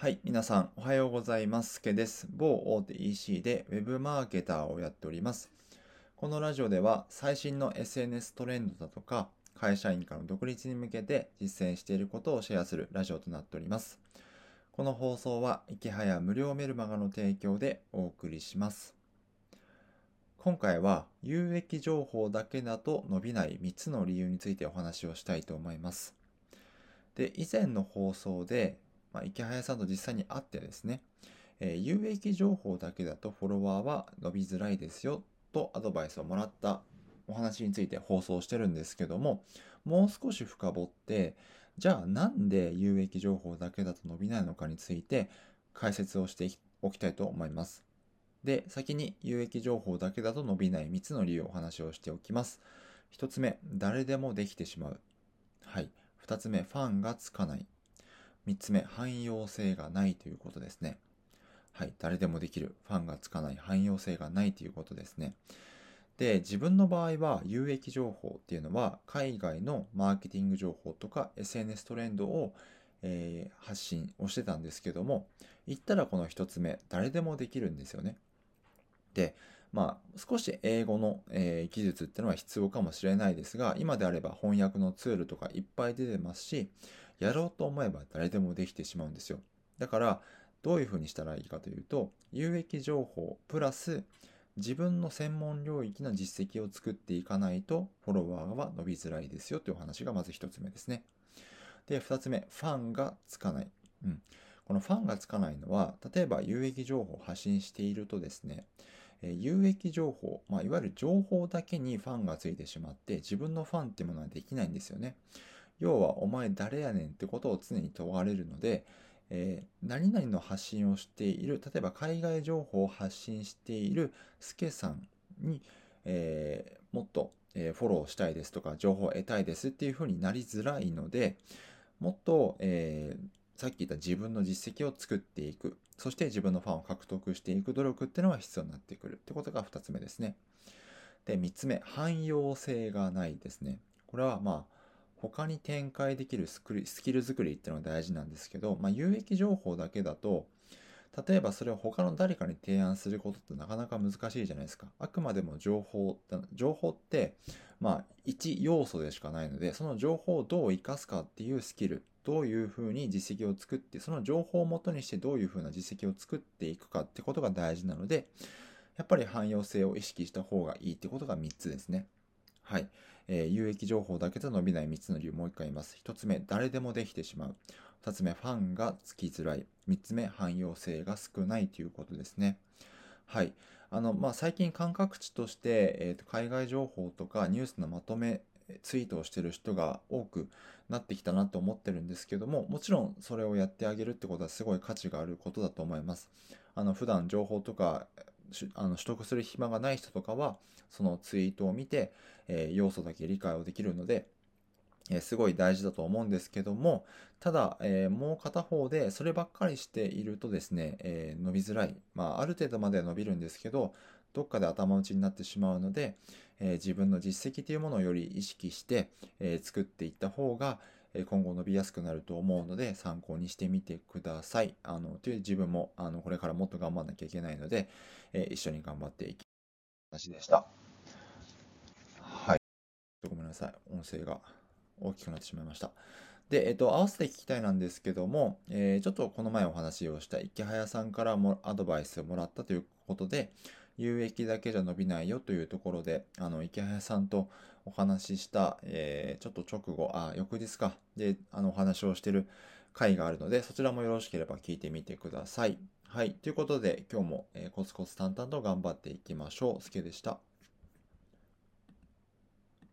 はい、皆さんおはようございます。すけです。某大手 EC で Web マーケターをやっております。このラジオでは最新の SNS トレンドだとか、会社員からの独立に向けて実践していることをシェアするラジオとなっております。この放送は、池早無料メルマガの提供でお送りします。今回は有益情報だけだと伸びない3つの理由についてお話をしたいと思います。で、以前の放送でまあ、池早さんと実際に会ってですね、えー、有益情報だけだとフォロワーは伸びづらいですよとアドバイスをもらったお話について放送してるんですけども、もう少し深掘って、じゃあなんで有益情報だけだと伸びないのかについて解説をしておきたいと思います。で、先に有益情報だけだと伸びない3つの理由をお話をしておきます。1つ目、誰でもできてしまう。はい。2つ目、ファンがつかない。3つ目、汎用性がないということですね。はい、誰でもできる、ファンがつかない、汎用性がないということですね。で、自分の場合は有益情報っていうのは、海外のマーケティング情報とか SNS トレンドを、えー、発信をしてたんですけども、言ったらこの1つ目、誰でもできるんですよね。で、まあ、少し英語の、えー、技術っていうのは必要かもしれないですが、今であれば翻訳のツールとかいっぱい出てますし、やろうと思えば誰でもできてしまうんですよ。だから、どういうふうにしたらいいかというと、有益情報プラス自分の専門領域の実績を作っていかないとフォロワーは伸びづらいですよというお話がまず一つ目ですね。で、二つ目、ファンがつかない。うん。このファンがつかないのは、例えば有益情報を発信しているとですね、え有益情報、まあ、いわゆる情報だけにファンがついてしまって自分のファンってものはできないんですよね。要はお前誰やねんってことを常に問われるので、えー、何々の発信をしている、例えば海外情報を発信しているスケさんに、えー、もっと、えー、フォローしたいですとか、情報を得たいですっていうふうになりづらいので、もっと、えさっき言った自分の実績を作っていく、そして自分のファンを獲得していく努力っていうのが必要になってくるってことが2つ目ですね。で、3つ目、汎用性がないですね。これはまあ、他に展開できるスキル作りっていうのが大事なんですけど、まあ、有益情報だけだと、例えばそれを他の誰かに提案することってなかなか難しいじゃないですか。あくまでも情報、情報って、まあ、一要素でしかないので、その情報をどう活かすかっていうスキル、どういうふうに実績を作って、その情報をもとにしてどういうふうな実績を作っていくかってことが大事なので、やっぱり汎用性を意識した方がいいってことが3つですね。はい。えー、有益情報だけで伸びない3つの理由もう一回言います。1つ目、誰でもできてしまう。2つ目、ファンがつきづらい。3つ目、汎用性が少ないということですね。はい。あの、まあ、最近感覚値として、えーと、海外情報とかニュースのまとめ、ツイートをしてる人が多くなってきたなと思ってるんですけども、もちろんそれをやってあげるってことはすごい価値があることだと思います。あの、普段情報とかあの取得する暇がない人とかは、そのツイートを見て、えー、要素だけ理解をできるので、えー、すごい大事だと思うんですけども、ただ、えー、もう片方でそればっかりしているとですね、え伸びづらい。まあ、ある程度までは伸びるんですけど、どっかで頭打ちになってしまうので、え自分の実績というものをより意識して、え作っていった方が、今後伸びやすくなると思うので参考にしてみてください。あの、という自分も、あの、これからもっと頑張らなきゃいけないので、え、一緒に頑張っていき話でした。はい。ごめんなさい。音声が大きくなってしまいました。で、えっと、合わせて聞きたいなんですけども、えー、ちょっとこの前お話をした池早さんからもアドバイスをもらったということで、有益だけじゃ伸びないよというところで、あの、池早さんとお話しした、えー、ちょっと直後、あ、翌日か、で、あの、お話をしてる回があるので、そちらもよろしければ聞いてみてください。はい。ということで、今日も、えー、コツコツ淡々と頑張っていきましょう。すけでした。